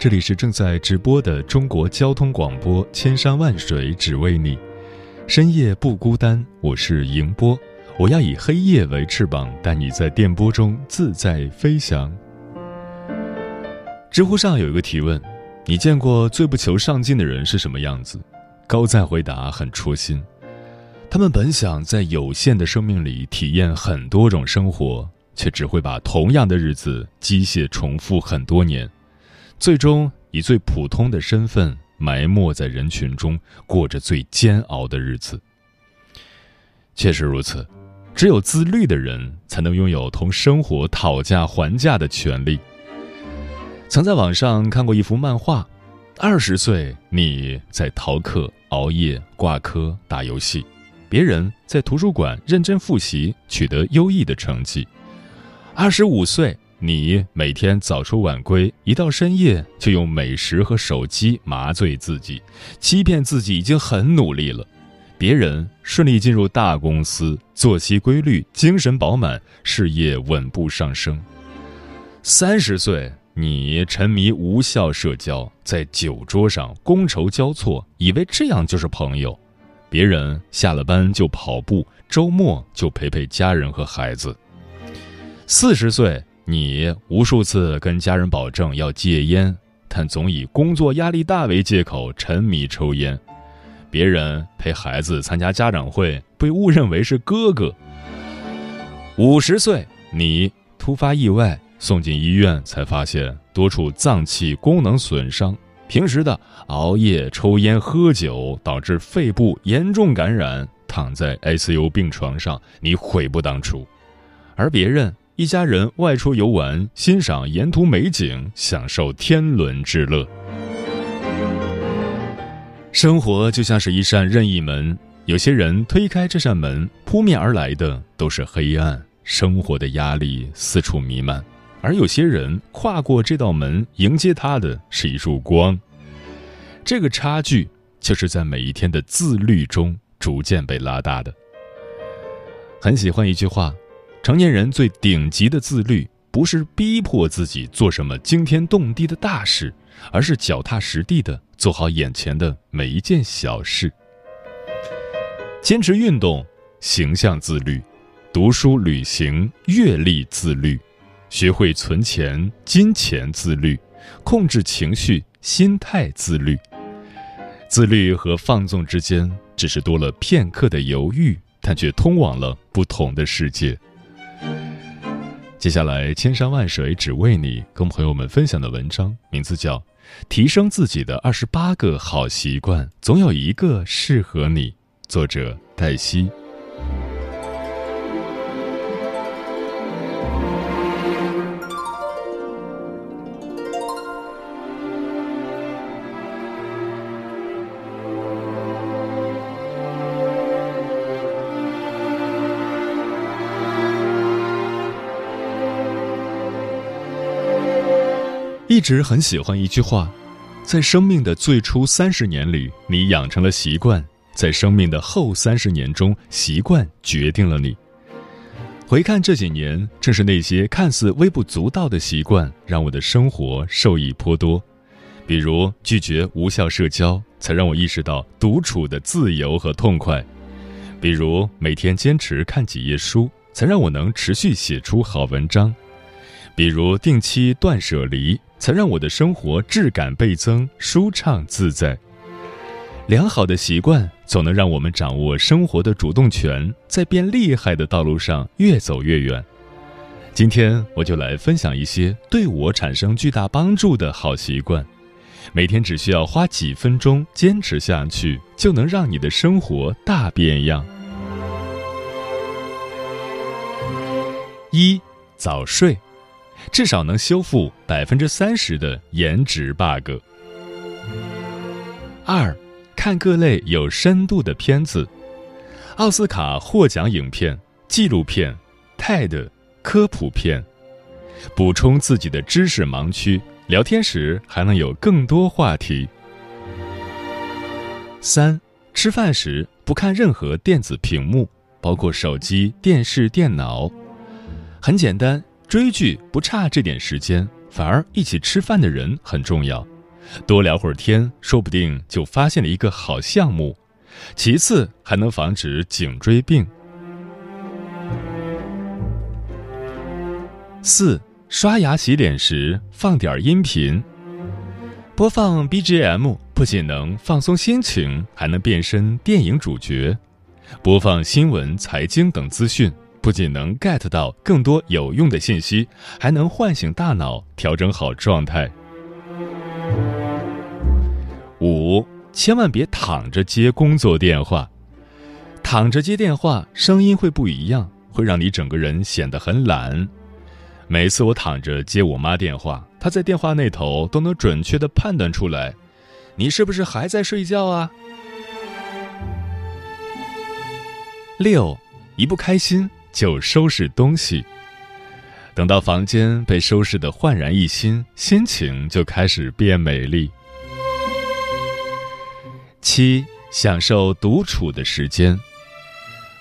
这里是正在直播的中国交通广播，千山万水只为你，深夜不孤单。我是迎波，我要以黑夜为翅膀，带你在电波中自在飞翔。知乎上有一个提问：你见过最不求上进的人是什么样子？高赞回答很戳心。他们本想在有限的生命里体验很多种生活，却只会把同样的日子机械重复很多年。最终以最普通的身份埋没在人群中，过着最煎熬的日子。确实如此，只有自律的人才能拥有同生活讨价还价的权利。曾在网上看过一幅漫画：二十岁你在逃课、熬夜、挂科、打游戏，别人在图书馆认真复习，取得优异的成绩；二十五岁。你每天早出晚归，一到深夜就用美食和手机麻醉自己，欺骗自己已经很努力了。别人顺利进入大公司，作息规律，精神饱满，事业稳步上升。三十岁，你沉迷无效社交，在酒桌上觥筹交错，以为这样就是朋友。别人下了班就跑步，周末就陪陪家人和孩子。四十岁。你无数次跟家人保证要戒烟，但总以工作压力大为借口沉迷抽烟。别人陪孩子参加家长会，被误认为是哥哥。五十岁，你突发意外送进医院，才发现多处脏器功能损伤。平时的熬夜、抽烟、喝酒导致肺部严重感染，躺在 ICU 病床上，你悔不当初。而别人。一家人外出游玩，欣赏沿途美景，享受天伦之乐。生活就像是一扇任意门，有些人推开这扇门，扑面而来的都是黑暗，生活的压力四处弥漫；而有些人跨过这道门，迎接他的是一束光。这个差距，就是在每一天的自律中逐渐被拉大的。很喜欢一句话。成年人最顶级的自律，不是逼迫自己做什么惊天动地的大事，而是脚踏实地的做好眼前的每一件小事。坚持运动，形象自律；读书、旅行、阅历自律；学会存钱、金钱自律；控制情绪、心态自律。自律和放纵之间，只是多了片刻的犹豫，但却通往了不同的世界。接下来，千山万水只为你，跟朋友们分享的文章名字叫《提升自己的二十八个好习惯》，总有一个适合你。作者：黛西。一直很喜欢一句话，在生命的最初三十年里，你养成了习惯；在生命的后三十年中，习惯决定了你。回看这几年，正是那些看似微不足道的习惯，让我的生活受益颇多。比如拒绝无效社交，才让我意识到独处的自由和痛快；比如每天坚持看几页书，才让我能持续写出好文章；比如定期断舍离。才让我的生活质感倍增，舒畅自在。良好的习惯总能让我们掌握生活的主动权，在变厉害的道路上越走越远。今天我就来分享一些对我产生巨大帮助的好习惯，每天只需要花几分钟坚持下去，就能让你的生活大变样。一早睡，至少能修复百分之三十的颜值 bug。二，看各类有深度的片子，奥斯卡获奖影片、纪录片、TED 科普片，补充自己的知识盲区。聊天时还能有更多话题。三，吃饭时不看任何电子屏幕，包括手机、电视、电脑。很简单，追剧不差这点时间，反而一起吃饭的人很重要。多聊会儿天，说不定就发现了一个好项目。其次，还能防止颈椎病。四，刷牙洗脸时放点音频，播放 BGM，不仅能放松心情，还能变身电影主角。播放新闻、财经等资讯。不仅能 get 到更多有用的信息，还能唤醒大脑，调整好状态。五，千万别躺着接工作电话，躺着接电话声音会不一样，会让你整个人显得很懒。每次我躺着接我妈电话，她在电话那头都能准确的判断出来，你是不是还在睡觉啊？六，一不开心。就收拾东西，等到房间被收拾的焕然一新，心情就开始变美丽。七，享受独处的时间，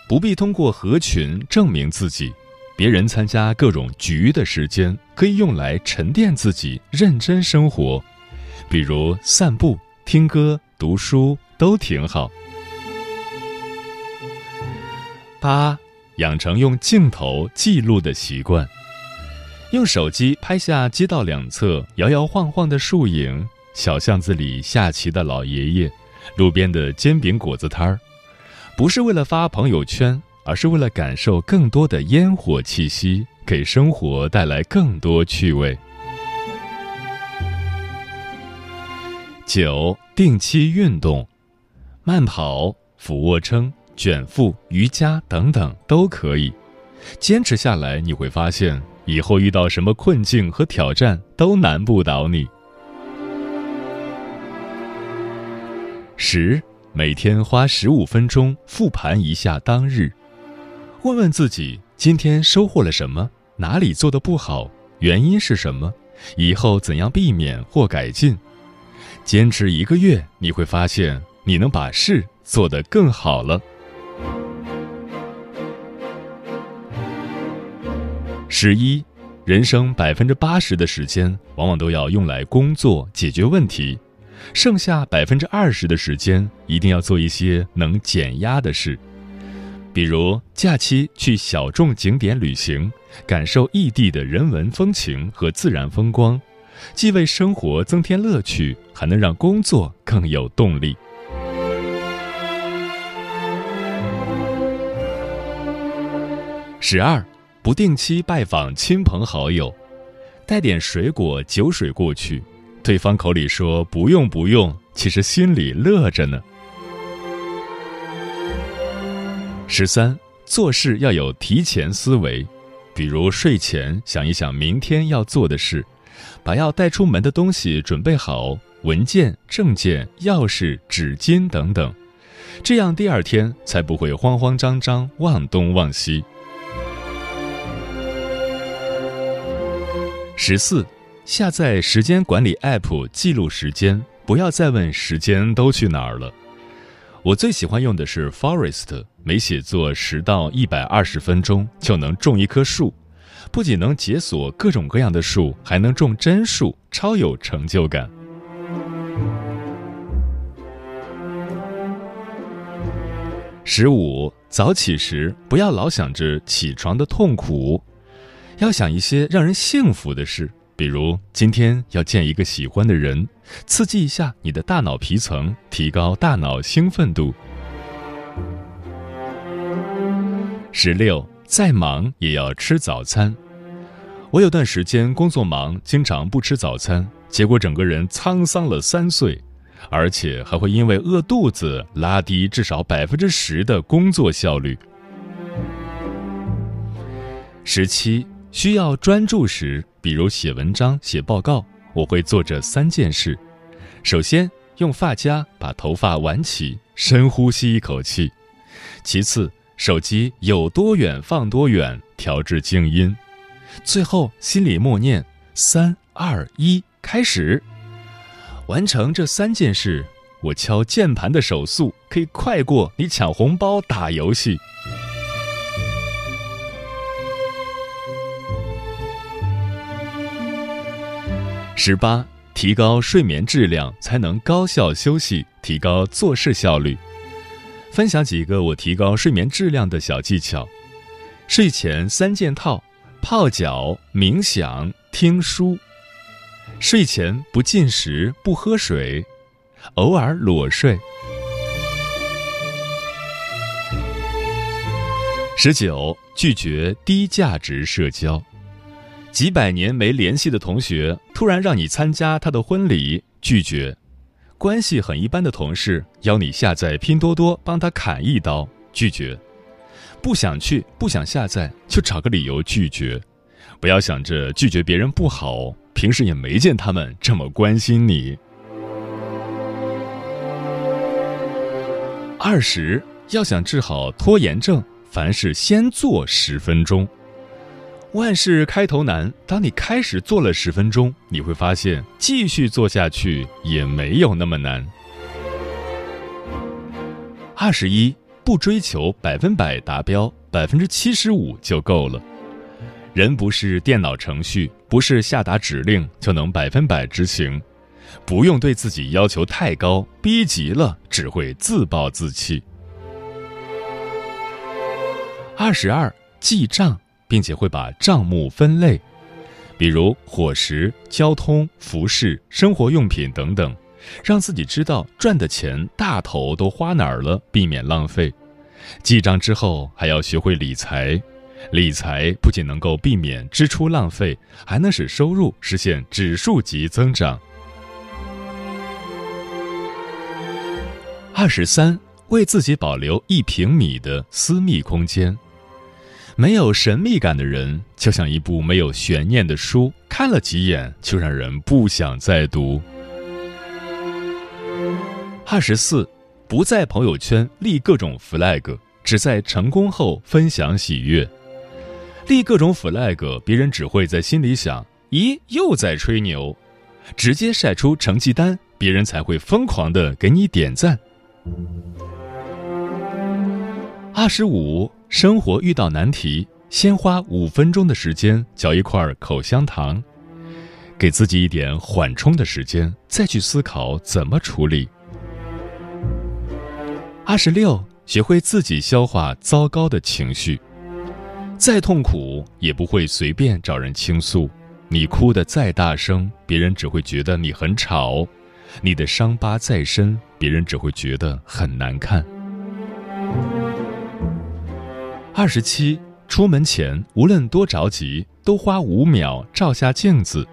不必通过合群证明自己。别人参加各种局的时间，可以用来沉淀自己，认真生活，比如散步、听歌、读书都挺好。八。养成用镜头记录的习惯，用手机拍下街道两侧摇摇晃晃的树影，小巷子里下棋的老爷爷，路边的煎饼果子摊儿，不是为了发朋友圈，而是为了感受更多的烟火气息，给生活带来更多趣味。九，定期运动，慢跑、俯卧撑。卷腹、瑜伽等等都可以，坚持下来，你会发现以后遇到什么困境和挑战都难不倒你。十，每天花十五分钟复盘一下当日，问问自己今天收获了什么，哪里做的不好，原因是什么，以后怎样避免或改进。坚持一个月，你会发现你能把事做得更好了。十一，人生百分之八十的时间往往都要用来工作解决问题，剩下百分之二十的时间一定要做一些能减压的事，比如假期去小众景点旅行，感受异地的人文风情和自然风光，既为生活增添乐趣，还能让工作更有动力。十二。不定期拜访亲朋好友，带点水果、酒水过去，对方口里说不用不用，其实心里乐着呢。十三，做事要有提前思维，比如睡前想一想明天要做的事，把要带出门的东西准备好，文件、证件、钥匙、纸巾等等，这样第二天才不会慌慌张张、忘东忘西。十四，下载时间管理 App 记录时间，不要再问时间都去哪儿了。我最喜欢用的是 Forest，每写作十到一百二十分钟就能种一棵树，不仅能解锁各种各样的树，还能种真树，超有成就感。十五，早起时不要老想着起床的痛苦。要想一些让人幸福的事，比如今天要见一个喜欢的人，刺激一下你的大脑皮层，提高大脑兴奋度。十六，再忙也要吃早餐。我有段时间工作忙，经常不吃早餐，结果整个人沧桑了三岁，而且还会因为饿肚子拉低至少百分之十的工作效率。十七，需要专注时，比如写文章、写报告，我会做这三件事：首先，用发夹把头发挽起，深呼吸一口气；其次，手机有多远放多远，调至静音。最后，心里默念“三二一，开始”。完成这三件事，我敲键盘的手速可以快过你抢红包、打游戏。十八，提高睡眠质量，才能高效休息，提高做事效率。分享几个我提高睡眠质量的小技巧：睡前三件套。泡脚、冥想、听书，睡前不进食、不喝水，偶尔裸睡。十九，拒绝低价值社交。几百年没联系的同学突然让你参加他的婚礼，拒绝；关系很一般的同事邀你下载拼多多帮他砍一刀，拒绝。不想去，不想下载，就找个理由拒绝。不要想着拒绝别人不好，平时也没见他们这么关心你。二十，要想治好拖延症，凡事先做十分钟。万事开头难，当你开始做了十分钟，你会发现继续做下去也没有那么难。二十一。不追求百分百达标，百分之七十五就够了。人不是电脑程序，不是下达指令就能百分百执行。不用对自己要求太高，逼急了只会自暴自弃。二十二，记账，并且会把账目分类，比如伙食、交通、服饰、生活用品等等。让自己知道赚的钱大头都花哪儿了，避免浪费。记账之后还要学会理财，理财不仅能够避免支出浪费，还能使收入实现指数级增长。二十三，为自己保留一平米的私密空间。没有神秘感的人，就像一部没有悬念的书，看了几眼就让人不想再读。二十四，不在朋友圈立各种 flag，只在成功后分享喜悦。立各种 flag，别人只会在心里想：咦，又在吹牛。直接晒出成绩单，别人才会疯狂的给你点赞。二十五，生活遇到难题，先花五分钟的时间嚼一块口香糖，给自己一点缓冲的时间，再去思考怎么处理。二十六，学会自己消化糟糕的情绪。再痛苦也不会随便找人倾诉，你哭得再大声，别人只会觉得你很吵；你的伤疤再深，别人只会觉得很难看。二十七，出门前无论多着急，都花五秒照下镜子，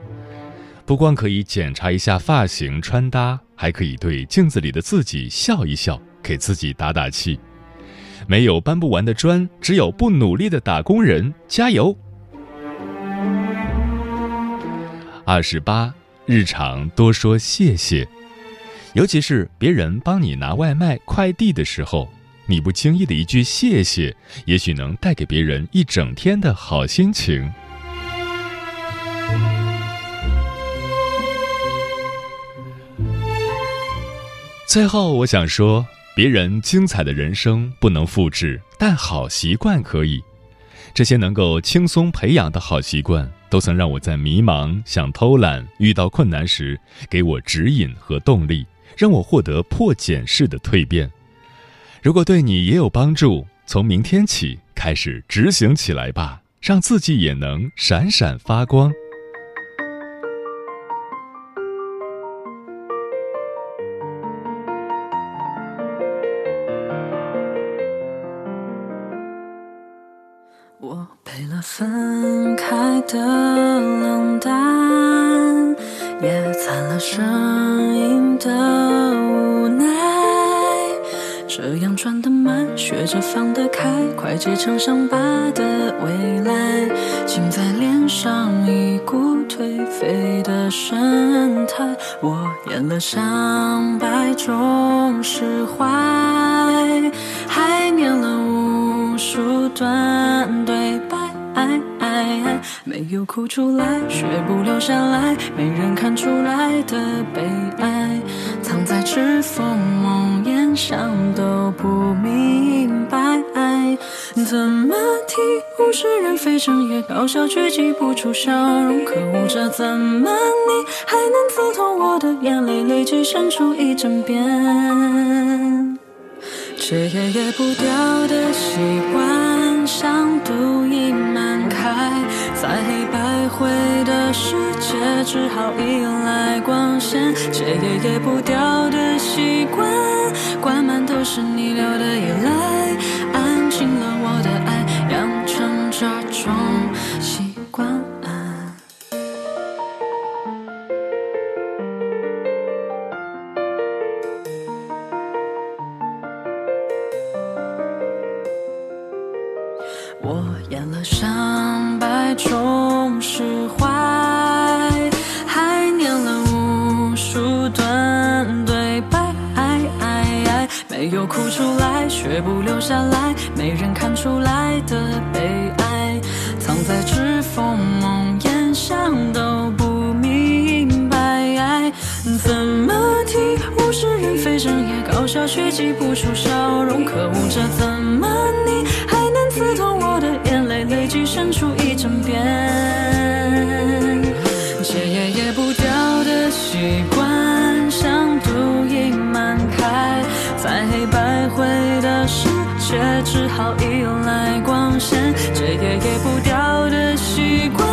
不光可以检查一下发型穿搭，还可以对镜子里的自己笑一笑。给自己打打气，没有搬不完的砖，只有不努力的打工人。加油！二十八，日常多说谢谢，尤其是别人帮你拿外卖、快递的时候，你不经意的一句谢谢，也许能带给别人一整天的好心情。最后，我想说。别人精彩的人生不能复制，但好习惯可以。这些能够轻松培养的好习惯，都曾让我在迷茫、想偷懒、遇到困难时，给我指引和动力，让我获得破茧式的蜕变。如果对你也有帮助，从明天起开始执行起来吧，让自己也能闪闪发光。分开的冷淡，也惨了声音的着放得开，快结成伤疤的未来，竟在脸上一股颓废的神态。我演了上百种释怀，还念了无数段对白。没有哭出来，学不留下来，没人看出来的悲哀，藏在指缝梦魇想都不明。怎么提物是人非整夜搞笑，却挤不出笑容。可恶，这怎么你还能刺痛我的眼泪，累积生出一整遍。戒也戒不掉的习惯，像毒瘾漫开，在黑白灰的世界，只好依赖光线。戒也戒不掉的习惯，灌满都是你留的依赖，安静了我的爱，养成这种习惯。我演了上百种释怀，哭出来，学不留下来，没人看出来的悲哀，藏在指缝梦魇，想都不明白。怎么听物是人非整夜搞笑，却挤不出笑容，可恶，这怎么好依赖光线。戒也戒不掉的习惯，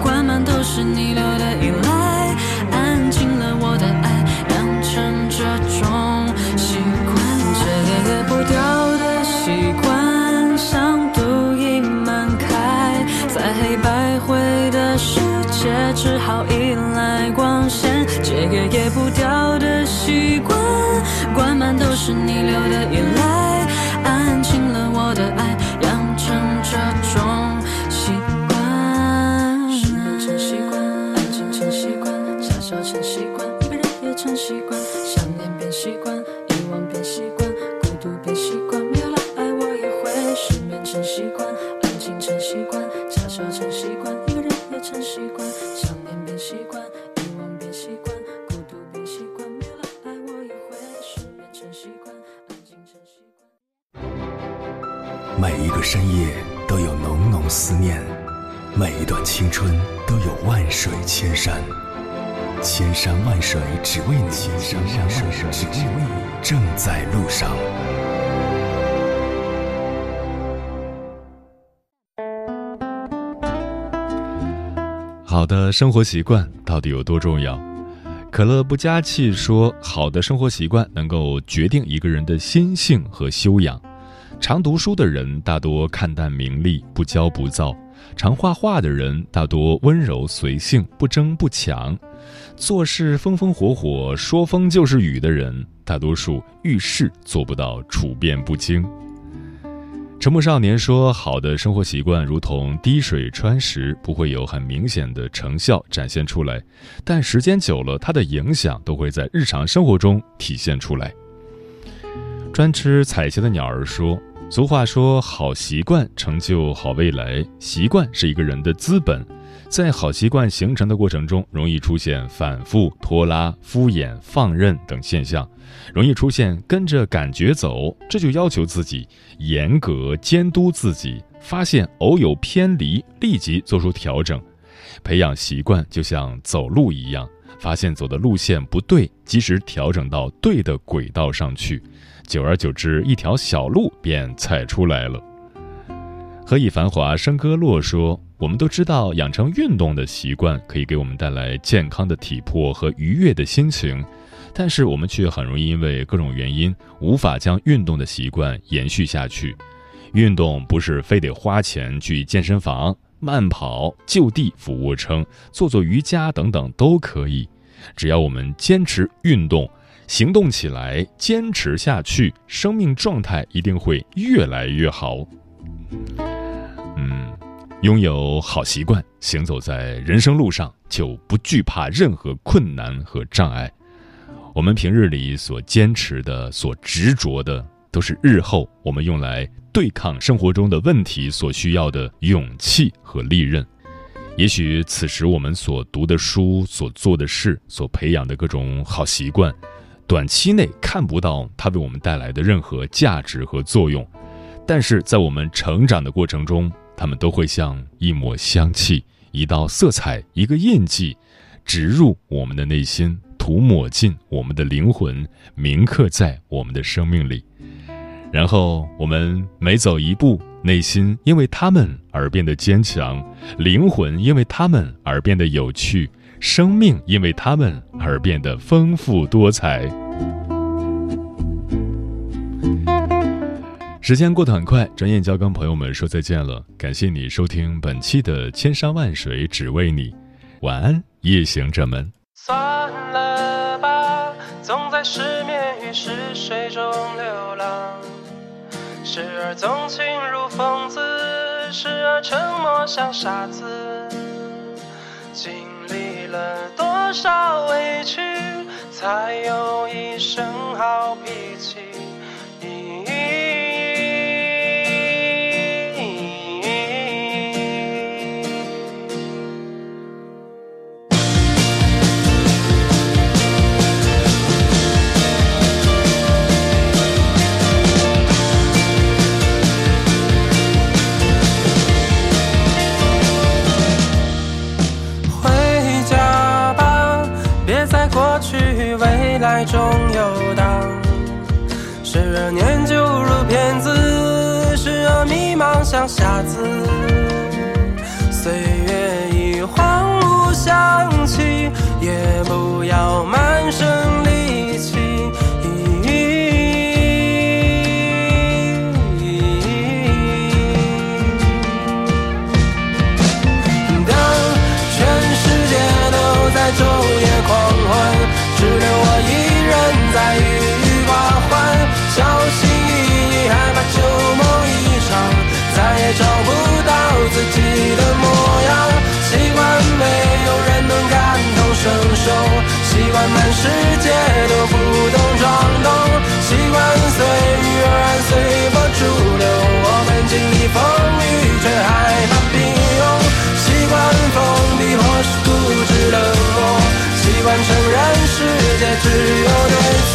灌满都是你留的依赖，安静了我的爱，养成这种习惯。戒也戒不掉的习惯，像毒瘾漫开，在黑白灰的世界，只好依赖光线。戒也戒不掉的习惯，灌满都是你留的依赖，每一个深夜都有浓浓思念，每一段青春都有万水千山，千山万水只为你，千山万水只为你，正在路上。好的生活习惯到底有多重要？可乐不加气说，好的生活习惯能够决定一个人的心性和修养。常读书的人大多看淡名利，不骄不躁；常画画的人大多温柔随性，不争不抢；做事风风火火，说风就是雨的人，大多数遇事做不到处变不惊。沉默少年说：“好的生活习惯如同滴水穿石，不会有很明显的成效展现出来，但时间久了，它的影响都会在日常生活中体现出来。”专吃彩旗的鸟儿说：“俗话说，好习惯成就好未来。习惯是一个人的资本，在好习惯形成的过程中，容易出现反复、拖拉、敷衍、放任等现象，容易出现跟着感觉走。这就要求自己严格监督自己，发现偶有偏离，立即做出调整。培养习惯就像走路一样，发现走的路线不对，及时调整到对的轨道上去。”久而久之，一条小路便踩出来了。何以繁华笙歌落说：“我们都知道，养成运动的习惯可以给我们带来健康的体魄和愉悦的心情，但是我们却很容易因为各种原因无法将运动的习惯延续下去。运动不是非得花钱去健身房，慢跑、就地俯卧撑、做做瑜伽等等都可以。只要我们坚持运动，行动起来，坚持下去，生命状态一定会越来越好。嗯，拥有好习惯，行走在人生路上就不惧怕任何困难和障碍。我们平日里所坚持的、所执着的，都是日后我们用来对抗生活中的问题所需要的勇气和利刃。也许此时我们所读的书、所做的事、所培养的各种好习惯，短期内看不到它为我们带来的任何价值和作用，但是在我们成长的过程中，它们都会像一抹香气、一道色彩、一个印记，植入我们的内心，涂抹进我们的灵魂，铭刻在我们的生命里。然后我们每走一步，内心因为他们而变得坚强，灵魂因为他们而变得有趣，生命因为他们而变得丰富多彩。时间过得很快，转眼就要跟朋友们说再见了。感谢你收听本期的《千山万水只为你》，晚安，夜行者们。算了吧，总在失眠与逝水中流浪。时而纵情如疯子，时而沉默像傻子。经历了多少委屈，才有一身好脾气？中游荡，时而念旧如骗子，时而迷茫像瞎子。岁月已荒芜，想起，也不要满身满世界都不懂装懂，习惯随遇而安，随波逐流。我们经历风雨，却害怕平庸。习惯封闭或是固执冷漠，习惯承认世界只有对错，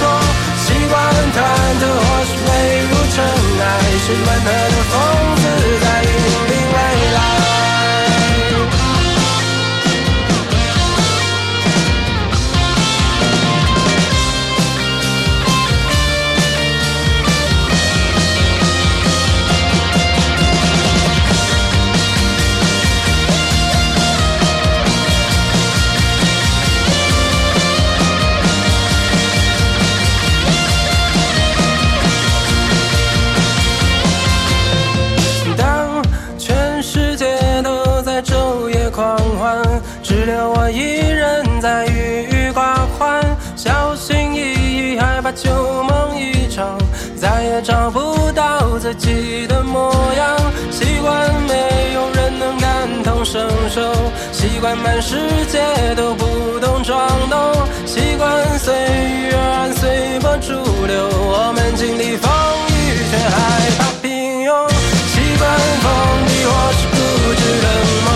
习惯。忐忑，或是坠入尘埃，习惯他的风自己的模样。习惯没有人能感同身受，习惯满世界都不懂装懂，习惯随遇而安，随波逐流。我们经历风雨，却害怕平庸。习惯封闭或是固执冷漠，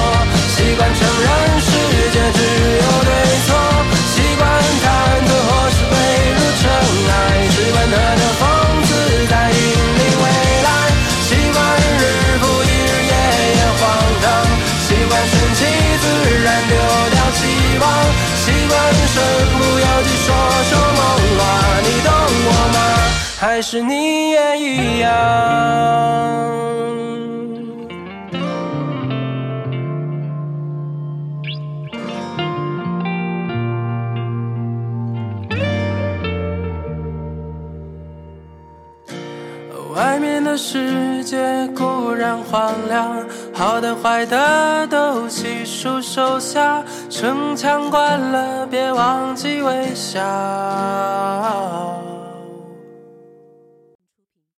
习惯承认世界只有对还是你也一样？外面的世界固然荒凉，好的坏的都悉数收下，城墙关了，别忘记微笑。